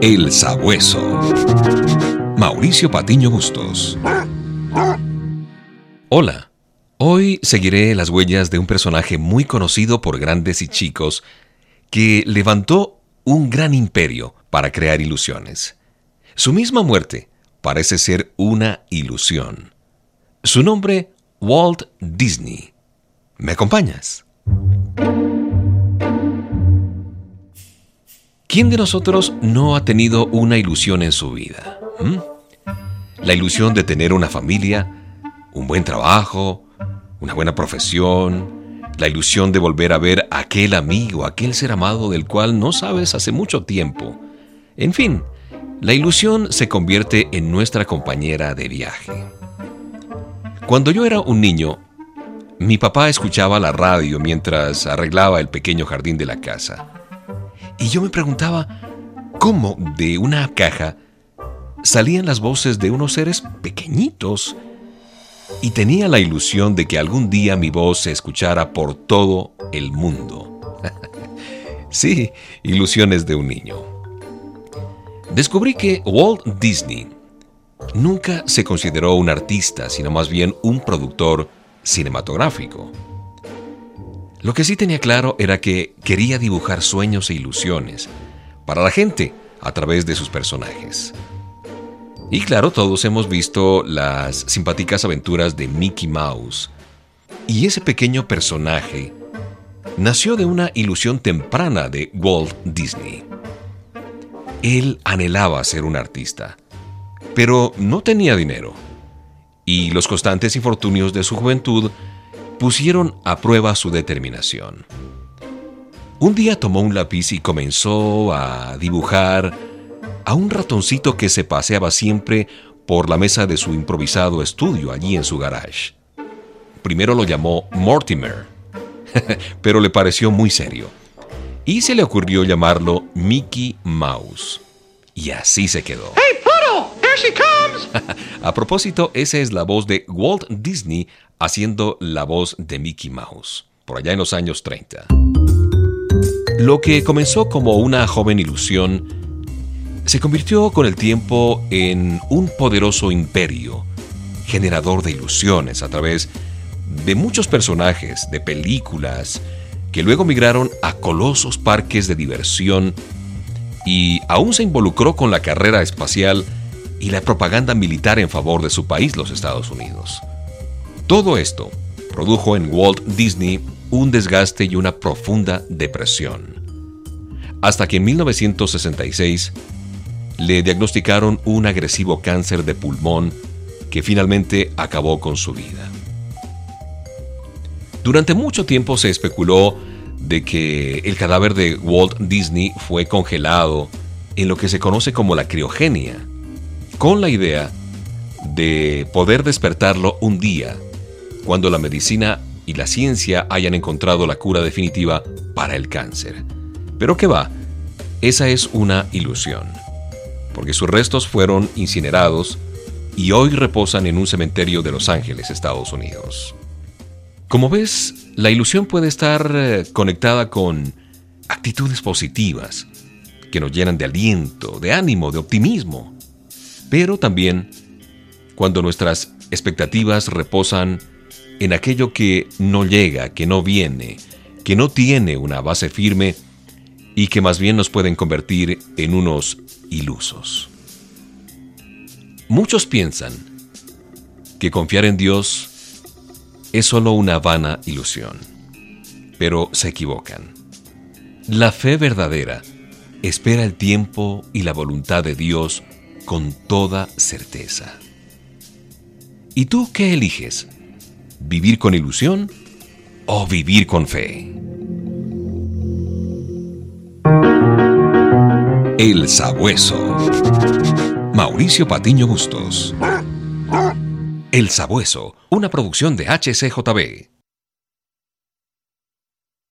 El Sabueso. Mauricio Patiño Bustos. Hola. Hoy seguiré las huellas de un personaje muy conocido por grandes y chicos que levantó un gran imperio para crear ilusiones. Su misma muerte parece ser una ilusión. Su nombre, Walt Disney. ¿Me acompañas? ¿Quién de nosotros no ha tenido una ilusión en su vida? ¿Mm? La ilusión de tener una familia, un buen trabajo, una buena profesión, la ilusión de volver a ver a aquel amigo, aquel ser amado del cual no sabes hace mucho tiempo. En fin, la ilusión se convierte en nuestra compañera de viaje. Cuando yo era un niño, mi papá escuchaba la radio mientras arreglaba el pequeño jardín de la casa. Y yo me preguntaba cómo de una caja salían las voces de unos seres pequeñitos. Y tenía la ilusión de que algún día mi voz se escuchara por todo el mundo. sí, ilusiones de un niño. Descubrí que Walt Disney nunca se consideró un artista, sino más bien un productor cinematográfico. Lo que sí tenía claro era que quería dibujar sueños e ilusiones para la gente a través de sus personajes. Y claro, todos hemos visto las simpáticas aventuras de Mickey Mouse. Y ese pequeño personaje nació de una ilusión temprana de Walt Disney. Él anhelaba ser un artista, pero no tenía dinero. Y los constantes infortunios de su juventud pusieron a prueba su determinación. Un día tomó un lápiz y comenzó a dibujar a un ratoncito que se paseaba siempre por la mesa de su improvisado estudio allí en su garage. Primero lo llamó Mortimer, pero le pareció muy serio, y se le ocurrió llamarlo Mickey Mouse. Y así se quedó. ¡Hey, a propósito, esa es la voz de Walt Disney haciendo la voz de Mickey Mouse, por allá en los años 30. Lo que comenzó como una joven ilusión se convirtió con el tiempo en un poderoso imperio, generador de ilusiones a través de muchos personajes, de películas, que luego migraron a colosos parques de diversión y aún se involucró con la carrera espacial y la propaganda militar en favor de su país, los Estados Unidos. Todo esto produjo en Walt Disney un desgaste y una profunda depresión. Hasta que en 1966 le diagnosticaron un agresivo cáncer de pulmón que finalmente acabó con su vida. Durante mucho tiempo se especuló de que el cadáver de Walt Disney fue congelado en lo que se conoce como la criogenia, con la idea de poder despertarlo un día cuando la medicina y la ciencia hayan encontrado la cura definitiva para el cáncer. Pero qué va, esa es una ilusión, porque sus restos fueron incinerados y hoy reposan en un cementerio de Los Ángeles, Estados Unidos. Como ves, la ilusión puede estar eh, conectada con actitudes positivas, que nos llenan de aliento, de ánimo, de optimismo, pero también cuando nuestras expectativas reposan en aquello que no llega, que no viene, que no tiene una base firme y que más bien nos pueden convertir en unos ilusos. Muchos piensan que confiar en Dios es solo una vana ilusión, pero se equivocan. La fe verdadera espera el tiempo y la voluntad de Dios con toda certeza. ¿Y tú qué eliges? ¿Vivir con ilusión o vivir con fe? El Sabueso. Mauricio Patiño Bustos. El Sabueso, una producción de HCJB.